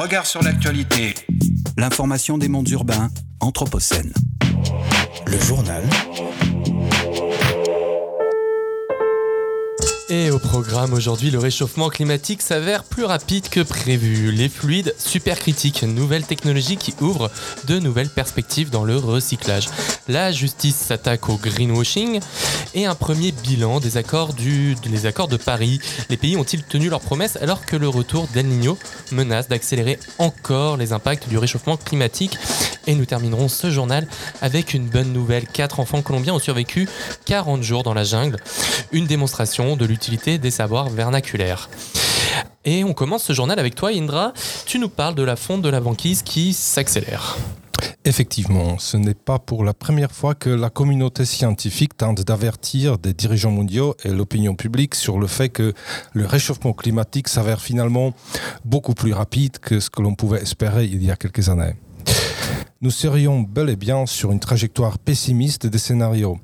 Regard sur l'actualité. L'information des mondes urbains, Anthropocène. Le journal Et au programme aujourd'hui, le réchauffement climatique s'avère plus rapide que prévu. Les fluides supercritiques, nouvelle technologie qui ouvre de nouvelles perspectives dans le recyclage. La justice s'attaque au greenwashing et un premier bilan des accords, de Paris. Les pays ont-ils tenu leurs promesses alors que le retour d'El Niño menace d'accélérer encore les impacts du réchauffement climatique? Et nous terminerons ce journal avec une bonne nouvelle. Quatre enfants colombiens ont survécu 40 jours dans la jungle. Une démonstration de l'utilité des savoirs vernaculaires. Et on commence ce journal avec toi, Indra. Tu nous parles de la fonte de la banquise qui s'accélère. Effectivement, ce n'est pas pour la première fois que la communauté scientifique tente d'avertir des dirigeants mondiaux et l'opinion publique sur le fait que le réchauffement climatique s'avère finalement beaucoup plus rapide que ce que l'on pouvait espérer il y a quelques années nous serions bel et bien sur une trajectoire pessimiste des scénarios.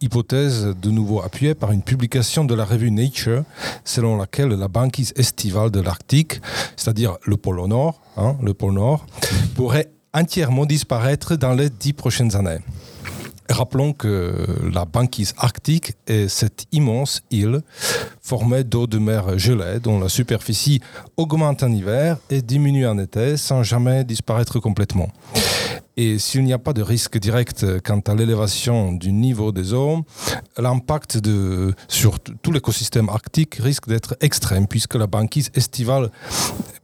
Hypothèse de nouveau appuyée par une publication de la revue Nature, selon laquelle la banquise estivale de l'Arctique, c'est-à-dire le pôle Nord, hein, le pôle Nord, pourrait entièrement disparaître dans les dix prochaines années. Rappelons que la banquise arctique est cette immense île formée d'eau de mer gelée dont la superficie augmente en hiver et diminue en été sans jamais disparaître complètement. Et s'il n'y a pas de risque direct quant à l'élévation du niveau des eaux, l'impact de, sur tout l'écosystème arctique risque d'être extrême puisque la banquise estivale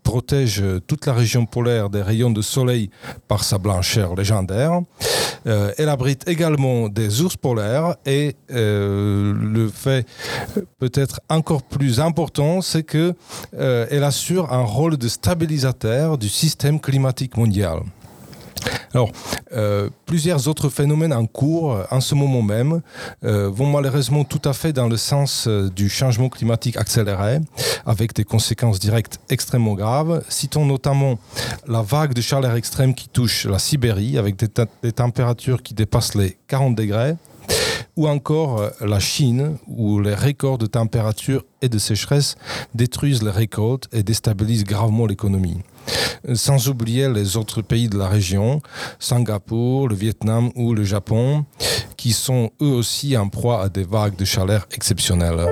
protège toute la région polaire des rayons de soleil par sa blancheur légendaire. Euh, elle abrite également des ours polaires et euh, le fait peut-être encore plus important, c'est qu'elle euh, elle assure un rôle de stabilisateur du système climatique mondial. Alors, euh, plusieurs autres phénomènes en cours euh, en ce moment même euh, vont malheureusement tout à fait dans le sens du changement climatique accéléré, avec des conséquences directes extrêmement graves. Citons notamment la vague de chaleur extrême qui touche la Sibérie, avec des, températures qui dépassent les 40 degrés ou encore la Chine, où les records de température et de sécheresse détruisent les récoltes et déstabilisent gravement l'économie sans oublier les autres pays de la région, Singapour, le Vietnam ou le Japon, qui sont eux aussi en proie à des vagues de chaleur exceptionnelles.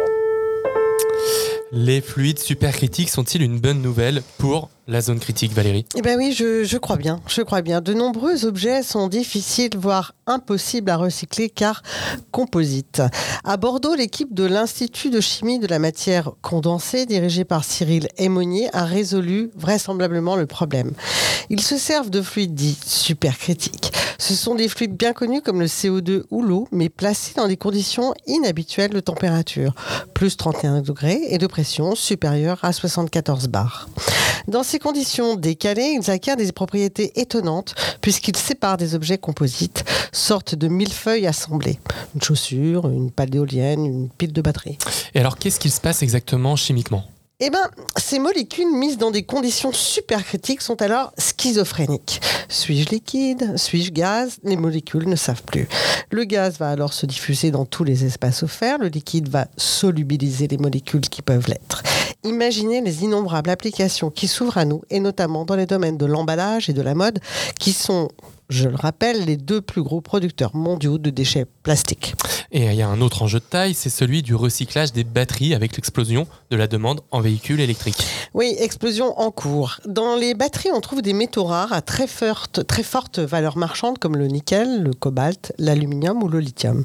Les fluides supercritiques sont-ils une bonne nouvelle pour la zone critique, Valérie? Eh bien oui, je, crois bien. Je crois bien. De nombreux objets sont difficiles, voire impossibles à recycler car composites. À Bordeaux, l'équipe de l'Institut de chimie de la matière condensée, dirigée par Cyril Aymonier, a résolu vraisemblablement le problème. Ils se servent de fluides dits supercritiques. Ce sont des fluides bien connus comme le CO2 ou l'eau, mais placés dans des conditions inhabituelles de température, plus 31 degrés, et de pression supérieure à 74 bars. Dans ces conditions décalées, ils acquièrent des propriétés étonnantes puisqu'ils séparent des objets composites, sorte de millefeuilles assemblés. Une chaussure, une pale d'éolienne, une pile de batterie. Et alors, qu'est-ce qu'il se passe exactement chimiquement? Eh bien, ces molécules mises dans des conditions super critiques sont alors schizophréniques. Suis-je liquide? Suis-je gaz? Les molécules ne savent plus. Le gaz va alors se diffuser dans tous les espaces offerts. Le liquide va solubiliser les molécules qui peuvent l'être. Imaginez les innombrables applications qui s'ouvrent à nous, et notamment dans les domaines de l'emballage et de la mode, qui sont je le rappelle, les deux plus gros producteurs mondiaux de déchets plastiques. Et il y a un autre enjeu de taille, c'est celui du recyclage des batteries avec l'explosion de la demande en véhicules électriques. Oui, explosion en cours. Dans les batteries, on trouve des métaux rares à très forte, très forte valeur marchande comme le nickel, le cobalt, l'aluminium ou le lithium.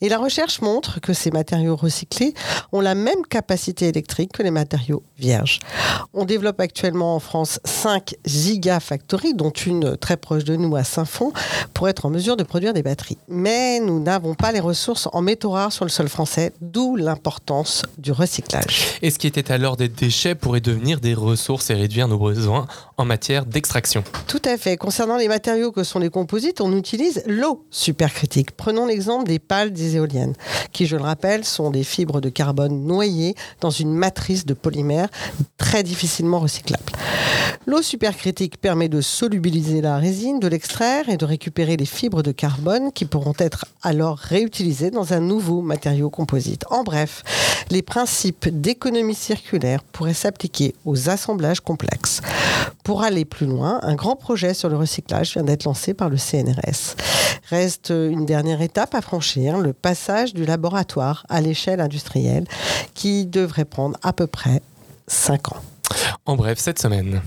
Et la recherche montre que ces matériaux recyclés ont la même capacité électrique que les matériaux vierges. On développe actuellement en France 5 gigafactories, dont une très proche de nous à saint fond pour être en mesure de produire des batteries. Mais nous n'avons pas les ressources en métaux rares sur le sol français, d'où l'importance du recyclage. Et ce qui était alors des déchets pourrait devenir des ressources et réduire nos besoins en matière d'extraction. Tout à fait. Concernant les matériaux que sont les composites, on utilise l'eau supercritique. Prenons l'exemple des pales des éoliennes, qui, je le rappelle, sont des fibres de carbone noyées dans une matrice de polymère très difficilement recyclable. L'eau supercritique permet de solubiliser la résine, de l'extraire et de récupérer les fibres de carbone qui pourront être alors réutilisées dans un nouveau matériau composite. En bref, les principes d'économie circulaire pourraient s'appliquer aux assemblages complexes. Pour aller plus loin, un grand projet sur le recyclage vient d'être lancé par le CNRS. Reste une dernière étape à franchir, le passage du laboratoire à l'échelle industrielle qui devrait prendre à peu près 5 ans. En bref, cette semaine.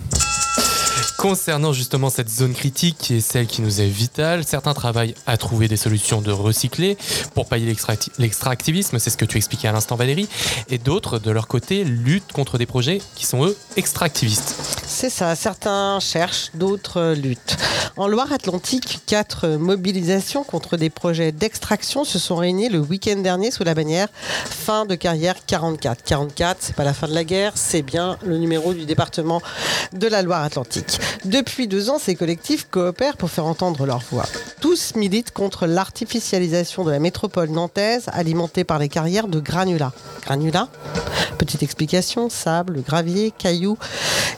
Concernant justement cette zone critique qui est celle qui nous est vitale, certains travaillent à trouver des solutions de recycler pour pailler l'extractivisme, c'est ce que tu expliquais à l'instant Valérie, et d'autres, de leur côté, luttent contre des projets qui sont eux extractivistes. C'est ça, certains cherchent, d'autres luttent. En Loire-Atlantique, quatre mobilisations contre des projets d'extraction se sont réunies le week-end dernier sous la bannière fin de carrière 44. 44, c'est pas la fin de la guerre, c'est bien le numéro du département de la Loire-Atlantique. Depuis deux ans, ces collectifs coopèrent pour faire entendre leur voix. Tous militent contre l'artificialisation de la métropole nantaise alimentée par les carrières de granulats. Granulats Petite explication, sable, gravier, cailloux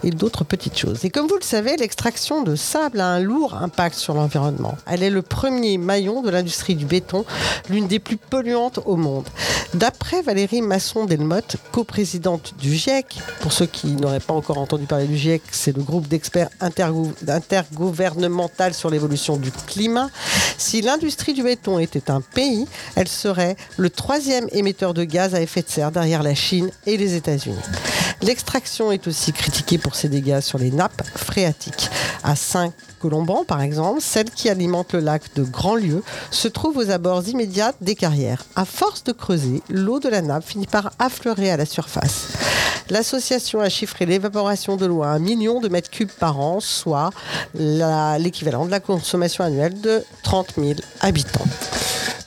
et d'autres petites choses. Et comme vous le savez, l'extraction de sable a un lourd impact sur l'environnement. Elle est le premier maillon de l'industrie du béton, l'une des plus polluantes au monde. D'après Valérie Masson-Delmotte, coprésidente du GIEC, pour ceux qui n'auraient pas encore entendu parler du GIEC, c'est le groupe d'experts intergouvernemental sur l'évolution du climat, si l'industrie du béton était un pays, elle serait le troisième émetteur de gaz à effet de serre derrière la Chine et les États-Unis. L'extraction est aussi critiquée pour ses dégâts sur les nappes phréatiques. À Saint-Colomban, par exemple, celle qui alimente le lac de Grandlieu se trouve aux abords immédiats des carrières. À force de creuser, l'eau de la nappe finit par affleurer à la surface. L'association a chiffré l'évaporation de l'eau à un million de mètres cubes par an, soit l'équivalent de la consommation annuelle de 30 000 habitants.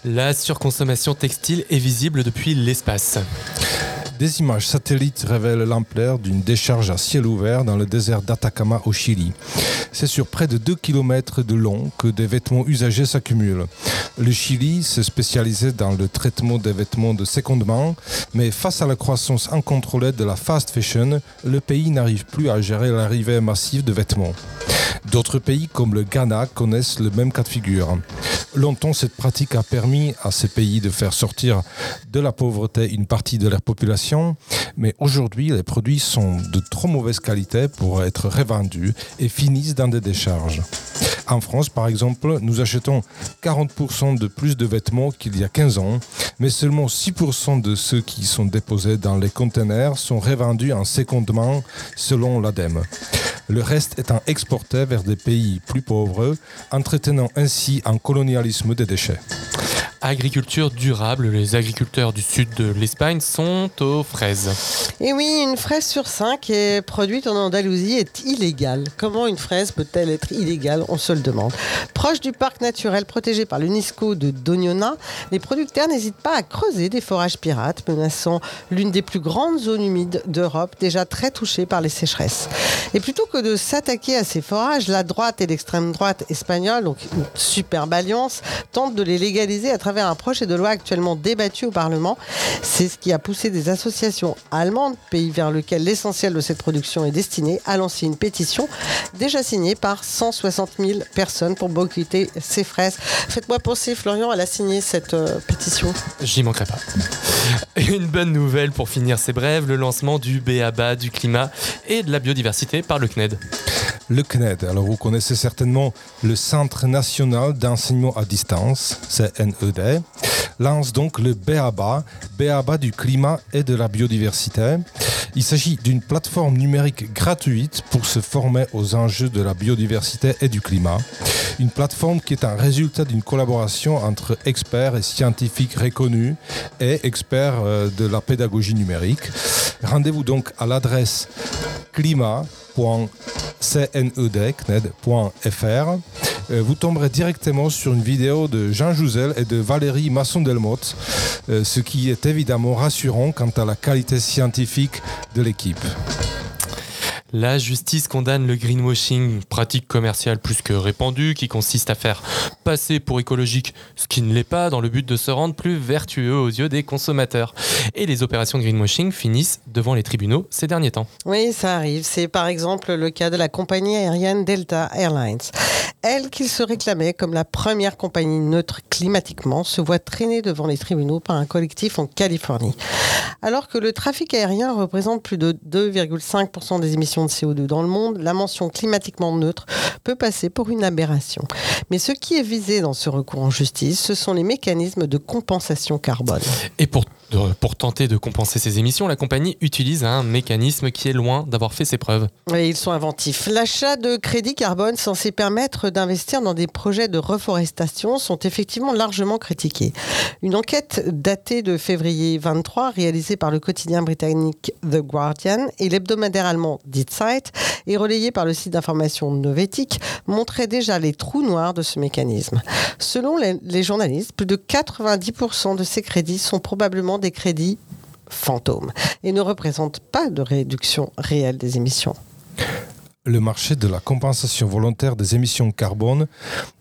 La surconsommation textile est visible depuis l'espace. Des images satellites révèlent l'ampleur d'une décharge à ciel ouvert dans le désert d'Atacama au Chili. C'est sur près de 2 km de long que des vêtements usagés s'accumulent. Le Chili s'est spécialisé dans le traitement des vêtements de seconde main, mais face à la croissance incontrôlée de la fast fashion, le pays n'arrive plus à gérer l'arrivée massive de vêtements. D'autres pays comme le Ghana connaissent le même cas de figure. Longtemps, cette pratique a permis à ces pays de faire sortir de la pauvreté une partie de leur population, mais aujourd'hui, les produits sont de trop mauvaise qualité pour être revendus et finissent dans des décharges. En France, par exemple, nous achetons 40% de plus de vêtements qu'il y a 15 ans, mais seulement 6% de ceux qui sont déposés dans les conteneurs sont revendus en seconde main selon l'ADEME. Le reste étant exporté vers des pays plus pauvres, entretenant ainsi un colonialisme des déchets. Agriculture durable, les agriculteurs du sud de l'Espagne sont aux fraises. Et oui, une fraise sur cinq est produite en Andalousie est illégale. Comment une fraise peut-elle être illégale On se le demande. Proche du parc naturel protégé par l'UNESCO de Doñona, les producteurs n'hésitent pas à creuser des forages pirates, menaçant l'une des plus grandes zones humides d'Europe, déjà très touchée par les sécheresses. Et plutôt que de s'attaquer à ces forages, la droite et l'extrême droite espagnole, donc une superbe alliance, tentent de les légaliser à travers travers un projet de loi actuellement débattu au Parlement. C'est ce qui a poussé des associations allemandes, pays vers lequel l'essentiel de cette production est destiné, à lancer une pétition déjà signée par 160 000 personnes pour boycotter ces fraises. Faites-moi penser, Florian, elle a signé cette euh, pétition. J'y manquerai pas. Une bonne nouvelle pour finir ces brèves, le lancement du BABA du climat et de la biodiversité par le CNED. Le CNED, alors vous connaissez certainement le Centre national d'enseignement à distance, CNED, lance donc le BABA, BABA du climat et de la biodiversité. Il s'agit d'une plateforme numérique gratuite pour se former aux enjeux de la biodiversité et du climat. Une plateforme qui est un résultat d'une collaboration entre experts et scientifiques reconnus et experts euh, de la pédagogie numérique. Rendez-vous donc à l'adresse climat.cned.fr. Euh, vous tomberez directement sur une vidéo de Jean Jouzel et de Valérie Masson-Delmotte, euh, ce qui est évidemment rassurant quant à la qualité scientifique de l'équipe. La justice condamne le greenwashing, pratique commerciale plus que répandue, qui consiste à faire passer pour écologique ce qui ne l'est pas dans le but de se rendre plus vertueux aux yeux des consommateurs. Et les opérations greenwashing finissent devant les tribunaux ces derniers temps. Oui, ça arrive. C'est par exemple le cas de la compagnie aérienne Delta Airlines. Elle, qui se réclamait comme la première compagnie neutre climatiquement, se voit traînée devant les tribunaux par un collectif en Californie. Alors que le trafic aérien représente plus de 2,5% des émissions de CO2 dans le monde, la mention climatiquement neutre peut passer pour une aberration. Mais ce qui est visé dans ce recours en justice, ce sont les mécanismes de compensation carbone. Et pour, de- pour tenter de compenser ces émissions, la compagnie utilise un mécanisme qui est loin d'avoir fait ses preuves. Ils sont inventifs. L'achat de crédits carbone censés permettre d'investir dans des projets de reforestation sont effectivement largement critiqués. Une enquête datée de février 23, réalisée par le quotidien britannique The Guardian et l'hebdomadaire allemand Die Zeit, et relayée par le site d'information Novetic, montrait déjà les trous noirs de ce mécanisme. Selon les, les journalistes, plus de 90% de ces crédits sont probablement des crédits fantômes et ne représentent pas de réduction réelle des émissions. Le marché de la compensation volontaire des émissions carbone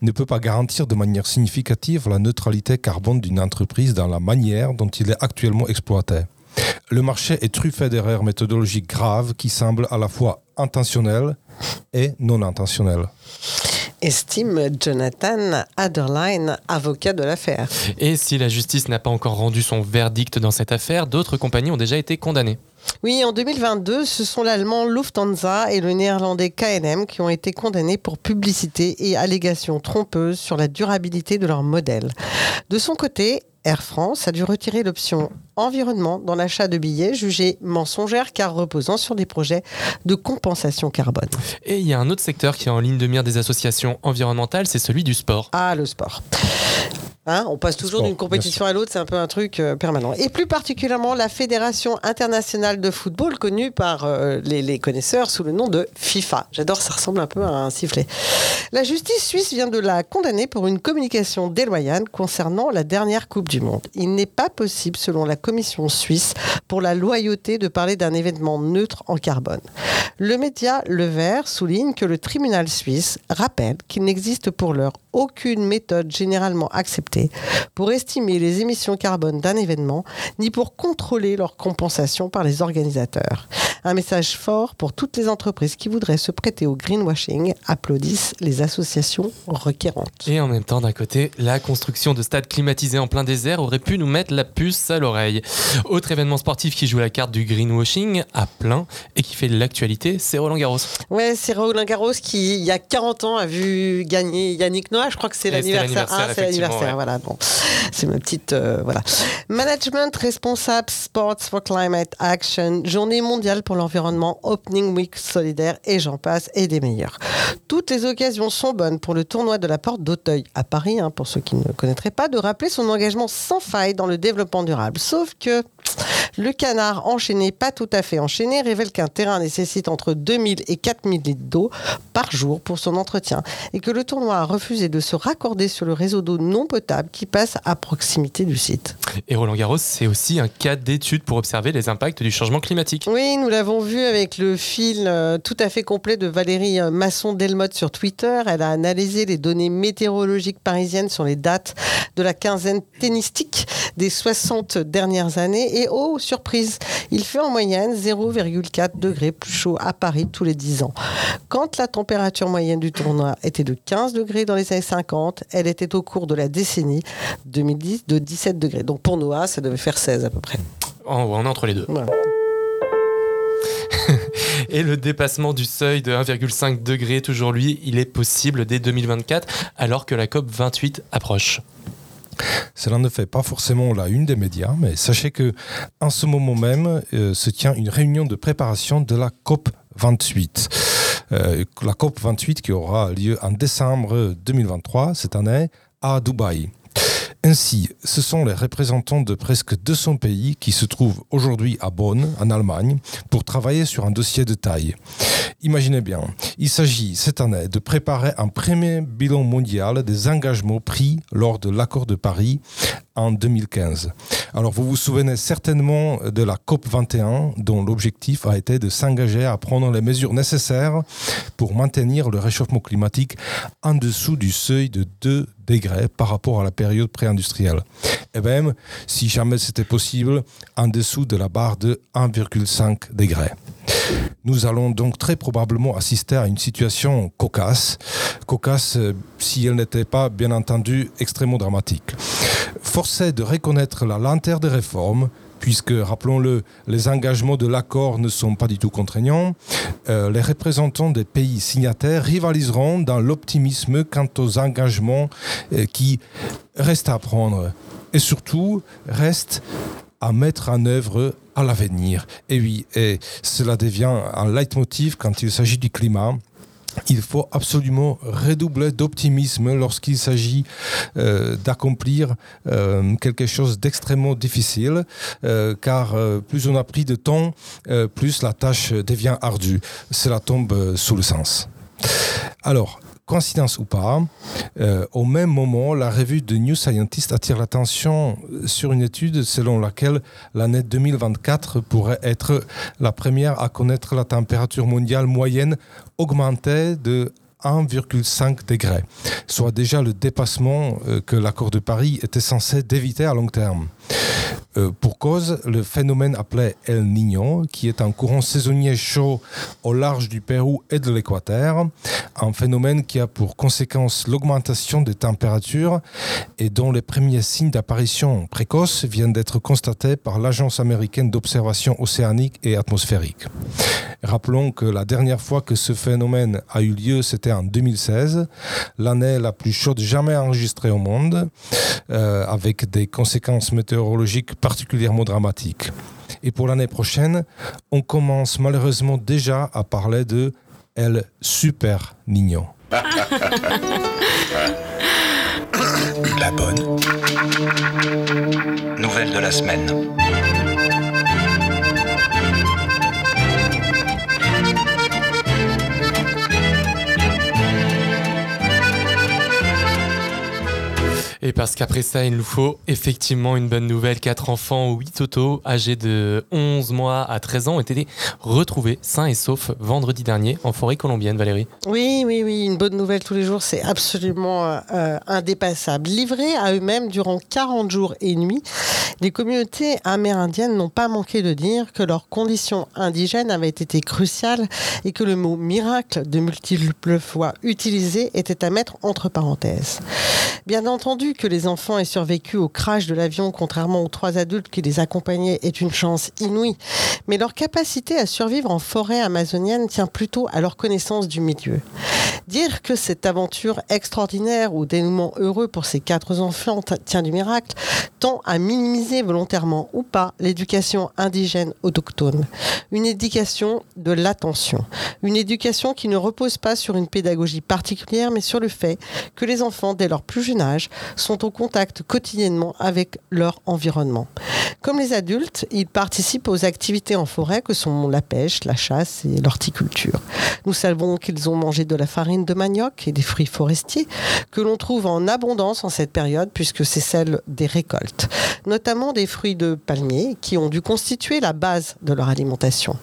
ne peut pas garantir de manière significative la neutralité carbone d'une entreprise dans la manière dont il est actuellement exploité. Le marché est truffé d'erreurs méthodologiques graves qui semblent à la fois intentionnelles et non intentionnelles. Estime Jonathan Aderline, avocat de l'affaire. Et si la justice n'a pas encore rendu son verdict dans cette affaire, d'autres compagnies ont déjà été condamnées. Oui, en 2022, ce sont l'allemand Lufthansa et le néerlandais KLM qui ont été condamnés pour publicité et allégations trompeuses sur la durabilité de leur modèle. De son côté, Air France a dû retirer l'option environnement dans l'achat de billets jugée mensongère car reposant sur des projets de compensation carbone. Et il y a un autre secteur qui est en ligne de mire des associations environnementales, c'est celui du sport. Ah, le sport. Hein, on passe toujours d'une compétition à l'autre, c'est un peu un truc euh, permanent. Et plus particulièrement la Fédération internationale de football, connue par euh, les, les connaisseurs sous le nom de FIFA. J'adore, ça ressemble un peu à un sifflet. La justice suisse vient de la condamner pour une communication déloyale concernant la dernière Coupe du Monde. Il n'est pas possible, selon la Commission suisse, pour la loyauté de parler d'un événement neutre en carbone. Le média Le Vert souligne que le tribunal suisse rappelle qu'il n'existe pour l'heure aucune méthode généralement acceptée pour estimer les émissions carbone d'un événement, ni pour contrôler leur compensation par les organisateurs. Un message fort pour toutes les entreprises qui voudraient se prêter au greenwashing, applaudissent les associations requérantes. Et en même temps, d'un côté, la construction de stades climatisés en plein désert aurait pu nous mettre la puce à l'oreille. Autre événement sportif qui joue la carte du greenwashing à plein et qui fait l'actualité, c'est Roland Garros. Ouais, c'est Roland Garros qui, il y a 40 ans, a vu gagner Yannick Noah. Je crois que c'est l'anniversaire. Ah, c'est l'anniversaire. Voilà. Bon, c'est ma petite. euh. Management responsable Sports for Climate Action, Journée mondiale pour l'environnement, Opening Week solidaire et j'en passe et des meilleurs. Toutes les occasions sont bonnes pour le tournoi de la Porte d'Auteuil à Paris, hein, pour ceux qui ne connaîtraient pas, de rappeler son engagement sans faille dans le développement durable. Sauf que le canard enchaîné, pas tout à fait enchaîné, révèle qu'un terrain nécessite entre 2000 et 4000 litres d'eau par jour pour son entretien et que le tournoi a refusé de se raccorder sur le réseau d'eau non potable qui passe à proximité du site. Et Roland Garros, c'est aussi un cas d'étude pour observer les impacts du changement climatique. Oui, nous l'avons vu avec le fil euh, tout à fait complet de Valérie euh, Masson-Delmotte sur Twitter. Elle a analysé les données météorologiques parisiennes sur les dates de la quinzaine tennistique des 60 dernières années. Et oh, surprise, il fait en moyenne 0,4 degrés plus chaud à Paris tous les 10 ans. Quand la température moyenne du tournoi était de 15 degrés dans les années 50, elle était au cours de la décennie 2010 de 17 degrés. Donc pour Noah, ça devait faire 16 à peu près. Oh, on est entre les deux. Et le dépassement du seuil de 1,5 degré, toujours lui, il est possible dès 2024, alors que la COP 28 approche. Cela ne fait pas forcément la une des médias, mais sachez que en ce moment même euh, se tient une réunion de préparation de la COP 28. Euh, la COP 28 qui aura lieu en décembre 2023 cette année à Dubaï. Ainsi, ce sont les représentants de presque 200 pays qui se trouvent aujourd'hui à Bonn, en Allemagne, pour travailler sur un dossier de taille. Imaginez bien, il s'agit cette année de préparer un premier bilan mondial des engagements pris lors de l'accord de Paris en 2015. Alors vous vous souvenez certainement de la COP 21 dont l'objectif a été de s'engager à prendre les mesures nécessaires pour maintenir le réchauffement climatique en dessous du seuil de 2 degrés par rapport à la période pré-industrielle. Et même, si jamais c'était possible, en dessous de la barre de 1,5 degrés. Nous allons donc très probablement assister à une situation cocasse, cocasse euh, si elle n'était pas bien entendu extrêmement dramatique. Forcé de reconnaître la lenteur des réformes, puisque, rappelons-le, les engagements de l'accord ne sont pas du tout contraignants, euh, les représentants des pays signataires rivaliseront dans l'optimisme quant aux engagements euh, qui restent à prendre. Et surtout restent à mettre en œuvre à l'avenir. Et oui, et cela devient un leitmotiv quand il s'agit du climat il faut absolument redoubler d'optimisme lorsqu'il s'agit euh, d'accomplir euh, quelque chose d'extrêmement difficile, euh, car plus on a pris de temps, plus la tâche devient ardue. Cela tombe sous le sens. Alors, coïncidence ou pas, euh, au même moment, la revue de New Scientist attire l'attention sur une étude selon laquelle l'année 2024 pourrait être la première à connaître la température mondiale moyenne augmentée de 1,5 degré, soit déjà le dépassement euh, que l'accord de Paris était censé d'éviter à long terme. Euh, pour cause, le phénomène appelé El Niño, qui est un courant saisonnier chaud au large du Pérou et de l'Équateur, un phénomène qui a pour conséquence l'augmentation des températures et dont les premiers signes d'apparition précoce viennent d'être constatés par l'Agence américaine d'observation océanique et atmosphérique. Rappelons que la dernière fois que ce phénomène a eu lieu, c'était en 2016, l'année la plus chaude jamais enregistrée au monde, euh, avec des conséquences météorologiques particulièrement dramatiques. Et pour l'année prochaine, on commence malheureusement déjà à parler de El Super Niño. La bonne. Nouvelle de la semaine. Et parce qu'après ça, il nous faut effectivement une bonne nouvelle. Quatre enfants, 8 autos, âgés de 11 mois à 13 ans, ont été retrouvés sains et saufs vendredi dernier en forêt colombienne, Valérie. Oui, oui, oui, une bonne nouvelle tous les jours, c'est absolument euh, indépassable. Livrés à eux-mêmes durant 40 jours et nuits, les communautés amérindiennes n'ont pas manqué de dire que leur condition indigène avait été cruciale et que le mot miracle de multiples fois utilisé était à mettre entre parenthèses. Bien entendu que les enfants aient survécu au crash de l'avion, contrairement aux trois adultes qui les accompagnaient, est une chance inouïe. Mais leur capacité à survivre en forêt amazonienne tient plutôt à leur connaissance du milieu. Dire que cette aventure extraordinaire ou dénouement heureux pour ces quatre enfants tient du miracle tend à minimiser volontairement ou pas l'éducation indigène autochtone. Une éducation de l'attention. Une éducation qui ne repose pas sur une pédagogie particulière, mais sur le fait que les enfants, dès leur plus jeune âge, sont au contact quotidiennement avec leur environnement. Comme les adultes, ils participent aux activités en forêt que sont la pêche, la chasse et l'horticulture. Nous savons qu'ils ont mangé de la farine de manioc et des fruits forestiers que l'on trouve en abondance en cette période puisque c'est celle des récoltes, notamment des fruits de palmier qui ont dû constituer la base de leur alimentation.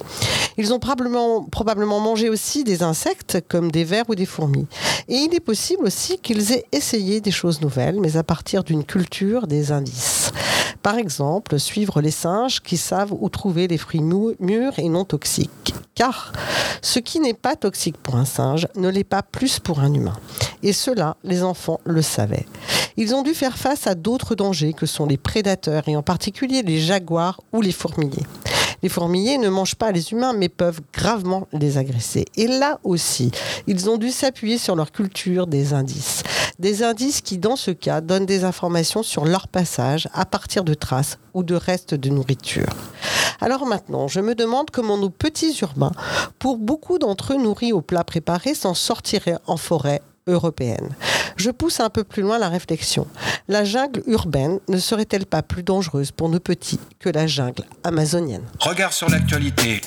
Ils ont probablement, probablement mangé aussi des insectes comme des vers ou des fourmis. Et il est possible aussi qu'ils aient essayé des choses nouvelles, mais à partir d'une culture des indices. Par exemple, suivre les singes qui savent où trouver les fruits mûrs et non toxiques. Car ce qui n'est pas toxique pour un singe ne l'est pas plus pour un humain. Et cela, les enfants le savaient. Ils ont dû faire face à d'autres dangers que sont les prédateurs, et en particulier les jaguars ou les fourmiliers. Les fourmiliers ne mangent pas les humains, mais peuvent gravement les agresser. Et là aussi, ils ont dû s'appuyer sur leur culture des indices. Des indices qui, dans ce cas, donnent des informations sur leur passage à partir de traces ou de restes de nourriture. Alors maintenant, je me demande comment nos petits urbains, pour beaucoup d'entre eux nourris aux plats préparés, s'en sortiraient en forêt européenne. Je pousse un peu plus loin la réflexion. La jungle urbaine ne serait-elle pas plus dangereuse pour nos petits que la jungle amazonienne? Regard sur l'actualité.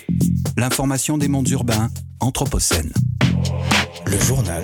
L'information des mondes urbains, Anthropocène. Le journal